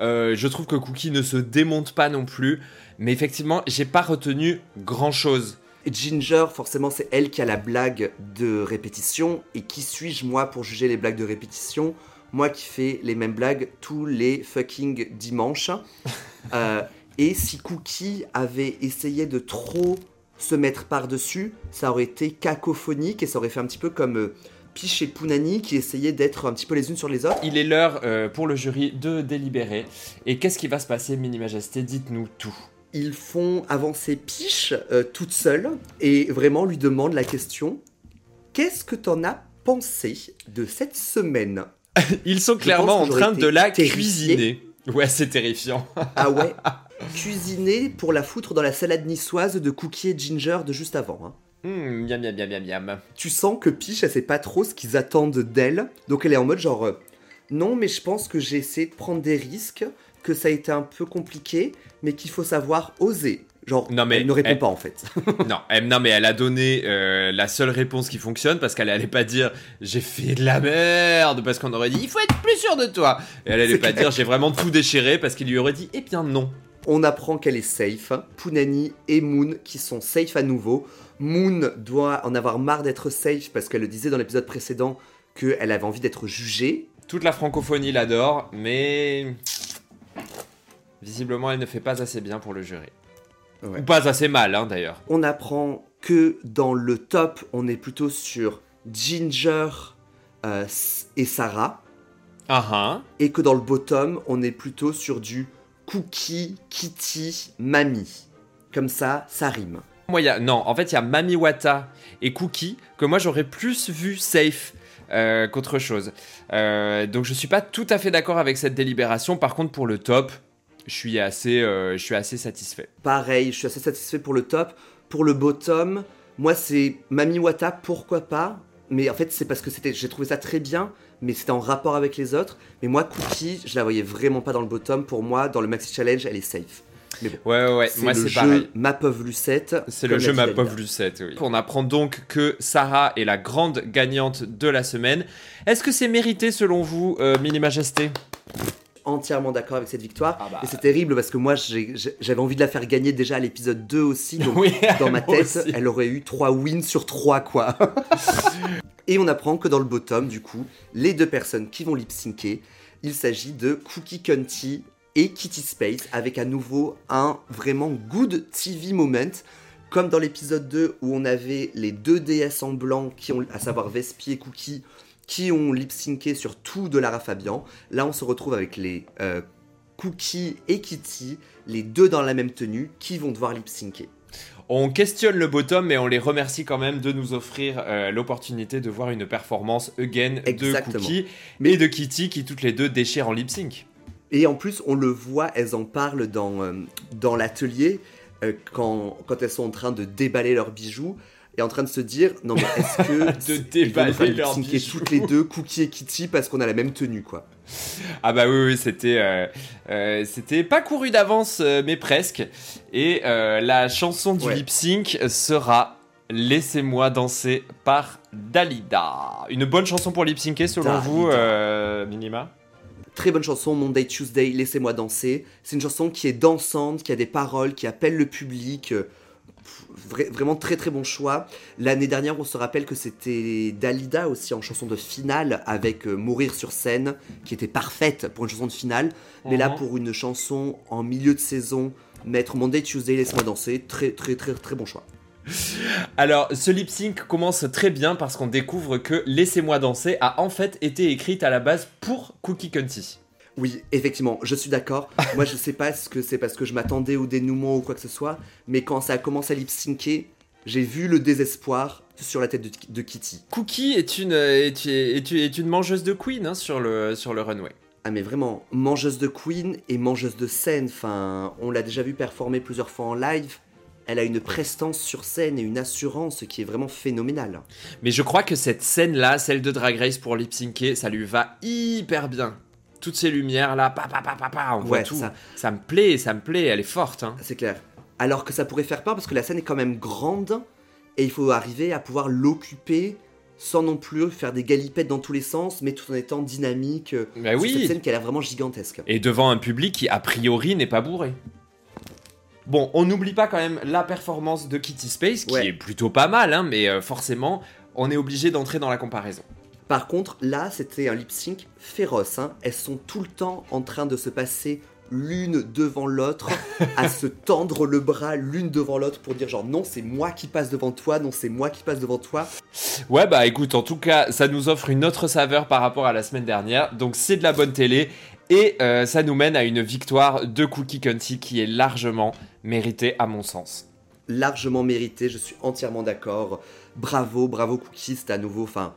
Euh, je trouve que Cookie ne se démonte pas non plus. Mais effectivement, j'ai pas retenu grand chose. Ginger, forcément, c'est elle qui a la blague de répétition. Et qui suis-je, moi, pour juger les blagues de répétition? Moi qui fais les mêmes blagues tous les fucking dimanches. [LAUGHS] Euh, et si Cookie avait essayé de trop se mettre par-dessus, ça aurait été cacophonique et ça aurait fait un petit peu comme euh, Piche et Pounani qui essayaient d'être un petit peu les unes sur les autres. Il est l'heure euh, pour le jury de délibérer. Et qu'est-ce qui va se passer, Mini Majesté? Dites-nous tout. Ils font avancer Piche euh, toute seule et vraiment lui demandent la question Qu'est-ce que t'en as pensé de cette semaine? [LAUGHS] Ils sont clairement en train de la terrifié. cuisiner. Ouais, c'est terrifiant. Ah ouais [LAUGHS] Cuisiner pour la foutre dans la salade niçoise de Cookie et Ginger de juste avant. hein. Hum, miam, miam, miam, miam, miam. Tu sens que Piche, elle sait pas trop ce qu'ils attendent d'elle. Donc elle est en mode genre euh, Non, mais je pense que j'ai essayé de prendre des risques, que ça a été un peu compliqué, mais qu'il faut savoir oser. Genre, Non, mais elle ne répond elle- pas en fait. [LAUGHS] non, elle, non, mais elle a donné euh, la seule réponse qui fonctionne parce qu'elle allait pas dire j'ai fait de la merde parce qu'on aurait dit il faut être plus sûr de toi. Et elle allait pas clair. dire j'ai vraiment tout déchiré parce qu'il lui aurait dit eh bien non. On apprend qu'elle est safe. Punani et Moon qui sont safe à nouveau. Moon doit en avoir marre d'être safe parce qu'elle le disait dans l'épisode précédent qu'elle avait envie d'être jugée. Toute la francophonie l'adore, mais visiblement elle ne fait pas assez bien pour le jury. Ouais. Ou pas assez mal hein, d'ailleurs. On apprend que dans le top, on est plutôt sur Ginger euh, et Sarah. Ah ah. Et que dans le bottom, on est plutôt sur du Cookie, Kitty, Mamie. Comme ça, ça rime. Moi, il y a... Non, en fait, il y a Mami Wata et Cookie que moi j'aurais plus vu safe euh, qu'autre chose. Euh, donc je suis pas tout à fait d'accord avec cette délibération. Par contre, pour le top, je suis assez, euh, je suis assez satisfait. Pareil, je suis assez satisfait pour le top. Pour le bottom, moi c'est Mami Wata, pourquoi pas Mais en fait, c'est parce que c'était, j'ai trouvé ça très bien, mais c'était en rapport avec les autres. Mais moi, Cookie, je la voyais vraiment pas dans le bottom. Pour moi, dans le Maxi Challenge, elle est safe. Mais bon, Ouais, ouais, Moi, le c'est jeu pareil. ma pauvre Lucette. C'est le jeu dit Ma Dalila. pauvre Lucette, oui. On apprend donc que Sarah est la grande gagnante de la semaine. Est-ce que c'est mérité selon vous, euh, Mini Majesté? Entièrement d'accord avec cette victoire. Ah bah. Et c'est terrible parce que moi, j'avais envie de la faire gagner déjà à l'épisode 2 aussi. Donc, [LAUGHS] Oui, dans ma tête, aussi. elle aurait eu 3 wins sur 3, quoi. [LAUGHS] Et on apprend que dans le bottom, du coup, les deux personnes qui vont lip syncer, il s'agit de Cookie Cunty et Kitty Space, avec à nouveau un vraiment good TV moment. Comme dans l'épisode 2 où on avait les deux DS en blanc, qui ont, à savoir Vespi et Cookie, qui ont lip synché sur tout de Lara Fabian. Là, on se retrouve avec les euh, Cookie et Kitty, les deux dans la même tenue, qui vont devoir lip syncer. On questionne le bottom, mais on les remercie quand même de nous offrir euh, l'opportunité de voir une performance again Exactement. de Cookie Mais- et de Kitty qui toutes les deux déchirent en lip sync. Et en plus, on le voit, elles en parlent dans, euh, dans l'atelier, euh, quand, quand elles sont en train de déballer leurs bijoux. Est en train de se dire non mais est-ce que [LAUGHS] De déballer bijoux. toutes les deux Cookie et Kitty parce qu'on a la même tenue quoi. Ah bah oui, oui c'était euh, euh, c'était pas couru d'avance, euh, mais presque. Et euh, la chanson du Ouais. lip sync sera Laissez-moi danser par Dalida. Une bonne chanson pour lip syncer selon Dalida. vous, Minima? Très bonne chanson, Monday Tuesday, laissez-moi danser. C'est une chanson qui est dansante, qui a des paroles, qui appelle le public. Vra- vraiment très très bon choix. L'année dernière, on se rappelle que c'était Dalida aussi en chanson de finale avec euh, Mourir sur scène, qui était parfaite pour une chanson de finale. Mais là, Mhm. pour une chanson en milieu de saison, mettre Monday Tuesday, laisse-moi danser, très très très très bon choix. Alors, ce lip sync commence très bien parce qu'on découvre que Laissez-moi danser a en fait été écrite à la base pour Cookie Cunty. Oui, effectivement, je suis d'accord. [LAUGHS] Moi, je sais pas ce que c'est parce que je m'attendais au dénouement ou quoi que ce soit, mais quand ça a commencé à lip syncer, j'ai vu le désespoir sur la tête de, de Kitty. Cookie est une, euh, est, est- est une mangeuse de Queen hein, sur, le, sur le runway. Ah mais vraiment, mangeuse de Queen et mangeuse de scène, enfin, on l'a déjà vu performer plusieurs fois en live. Elle a une prestance sur scène et une assurance qui est vraiment phénoménale. Mais je crois que cette scène-là, celle de Drag Race pour lip syncer, ça lui va hyper bien. Toutes ces lumières là, pa pa pa pa on voit tout. ça. Ça. me plaît, ça me plaît, elle est forte. Hein. C'est clair. Alors que ça pourrait faire peur parce que la scène est quand même grande et il faut arriver à pouvoir l'occuper sans non plus faire des galipettes dans tous les sens, mais tout en étant dynamique. euh, Bah oui. Cette scène qui a l'air vraiment gigantesque. Et devant un public qui a priori n'est pas bourré. Bon, on n'oublie pas quand même la performance de Kitty Space, qui Ouais. est plutôt pas mal, hein, mais euh, forcément, on est obligé d'entrer dans la comparaison. Par contre, là, c'était un lip sync féroce. hein. Elles sont tout le temps en train de se passer l'une devant l'autre, [LAUGHS] à se tendre le bras l'une devant l'autre pour dire genre non, c'est moi qui passe devant toi, non, c'est moi qui passe devant toi. Ouais, bah écoute, en tout cas, ça nous offre une autre saveur par rapport à la semaine dernière, donc c'est de la bonne télé, et euh, ça nous mène à une victoire de Cookie Cunty qui est largement méritée à mon sens. Largement mérité, je suis entièrement d'accord. Bravo, bravo Cookie, c'est à nouveau, enfin,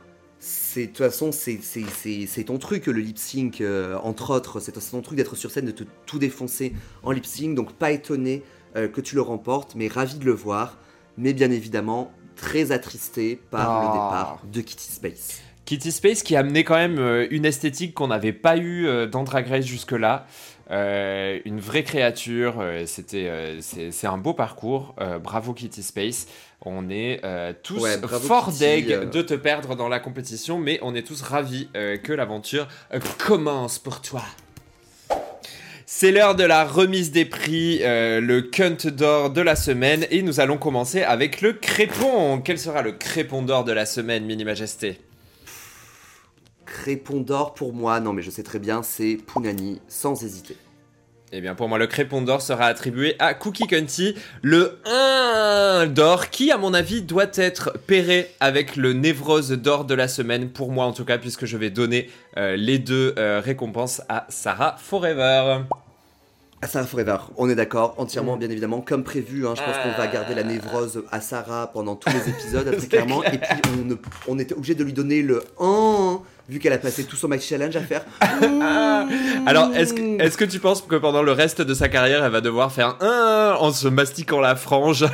de toute façon, c'est c'est- c'est- c'est ton truc, le lip sync, euh, entre autres, c'est ton truc d'être sur scène, de te tout défoncer en lip sync, donc pas étonné euh, que tu le remportes, mais ravi de le voir, mais bien évidemment très attristé par Ah. le départ de Kitty Space. Kitty Space qui a amené quand même euh, une esthétique qu'on n'avait pas eue dans Drag Race jusque-là. Euh, une vraie créature, c'était, c'est, un beau parcours. Bravo Kitty Space. On est euh, tous Ouais, fort deg euh. de te perdre dans la compétition, mais on est tous ravis euh, que l'aventure commence pour toi. C'est l'heure de la remise des prix, le cunt d'or de la semaine, et nous allons commencer avec le crépon. Quel sera le crépon d'or de la semaine, Mini Majesté? Crépon d'or pour moi, non mais je sais très bien, c'est Punani, sans hésiter. Eh bien, pour moi, le crépon d'or sera attribué à Cookie Cunty, le 1 d'or, qui, à mon avis, doit être pairé avec le névrose d'or de la semaine, pour moi en tout cas, puisque je vais donner euh, les deux euh, récompenses à Sarah Forever. Ah, Sarah Forever, on est d'accord, Mm. entièrement, bien évidemment, comme prévu. hein, je pense qu'on va garder la névrose à Sarah pendant tous les [LAUGHS] épisodes, [LAUGHS] très clairement. clair. Et puis, on, on était obligé de lui donner le 1, vu qu'elle a passé tout son Max Challenge à faire. [LAUGHS] Alors, est-ce que, est-ce que tu penses que pendant le reste de sa carrière, elle va devoir faire un en se mastiquant la frange?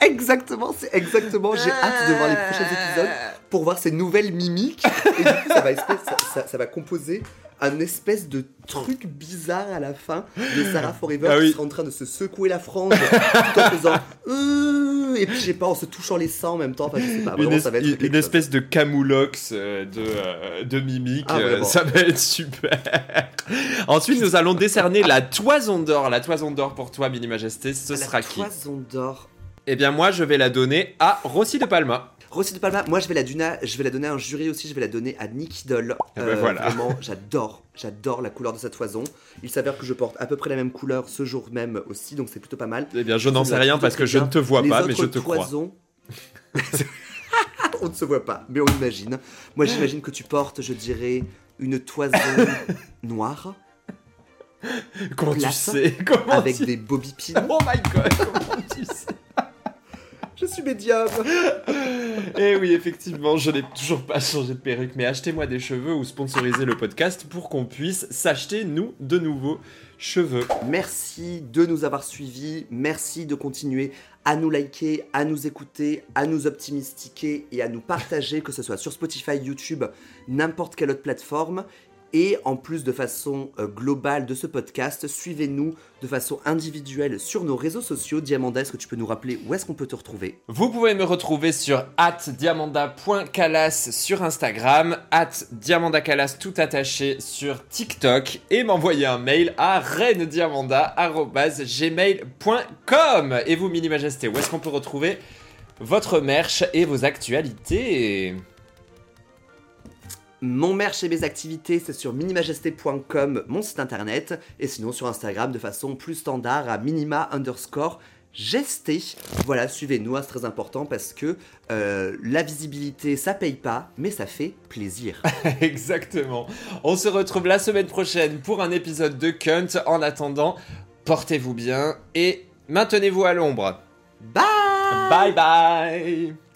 Exactement, c'est exactement. J'ai hâte de voir les prochains épisodes pour voir ces nouvelles mimiques. Et du coup, ça va, espèce- ça, ça- ça va composer un espèce de truc bizarre à la fin de Sarah Forever Ah qui sera en train de se secouer la frange tout en faisant. Euh, et puis, je sais pas, en se touchant les seins en même temps. Enfin, je sais pas. une, Vraiment, es- ça va être une espèce de camoulox euh, de, euh, de mimique, Ah, euh, ça va être super. [LAUGHS] Ensuite, nous allons décerner la toison d'or. La toison d'or pour toi, Mini Majesté, ce La sera qui? toison d'or. Eh bien, moi, je vais la donner à Rossi de Palma. Rossi de Palma, moi je vais la donner, je vais la donner à un jury aussi, je vais la donner à Nicky Doll. Eh ben voilà. Vraiment, j'adore, j'adore la couleur de sa toison. Il s'avère que je porte à peu près la même couleur ce jour même aussi, donc c'est plutôt pas mal. Eh bien, je n'en sais rien parce que je ne te vois Les pas, mais je te crois. toisons- [LAUGHS] on ne se voit pas, mais on imagine. Moi j'imagine que tu portes, je dirais, une toison [LAUGHS] noire Comment tu sais? Comment avec tu... des bobby pins. [LAUGHS] Oh my god, comment tu sais? Je suis médium. [LAUGHS] Et oui, effectivement, je n'ai toujours pas changé de perruque, mais achetez-moi des cheveux ou sponsorisez le podcast pour qu'on puisse s'acheter, nous, de nouveaux cheveux. Merci de nous avoir suivis, merci de continuer à nous liker, à nous écouter, à nous optimistiquer et à nous partager, que ce soit sur Spotify, YouTube, n'importe quelle autre plateforme. Et en plus de façon euh, globale de ce podcast, suivez-nous de façon individuelle sur nos réseaux sociaux. Diamanda, est-ce que tu peux nous rappeler où est-ce qu'on peut te retrouver? Vous pouvez me retrouver sur diamanda.calas sur Instagram, diamandacalas tout attaché sur TikTok et m'envoyer un mail à gmail.com Et vous, Mini Majesté, où est-ce qu'on peut retrouver votre merch et vos actualités? Mon merch et mes activités, c'est sur minimajesté.com, mon site internet, et sinon sur Instagram de façon plus standard à minima underscore gesté. Voilà, suivez-nous, hein, c'est très important parce que euh, la visibilité, ça paye pas, mais ça fait plaisir. [LAUGHS] Exactement. On se retrouve la semaine prochaine pour un épisode de Cunt. En attendant, portez-vous bien et maintenez-vous à l'ombre. Bye Bye bye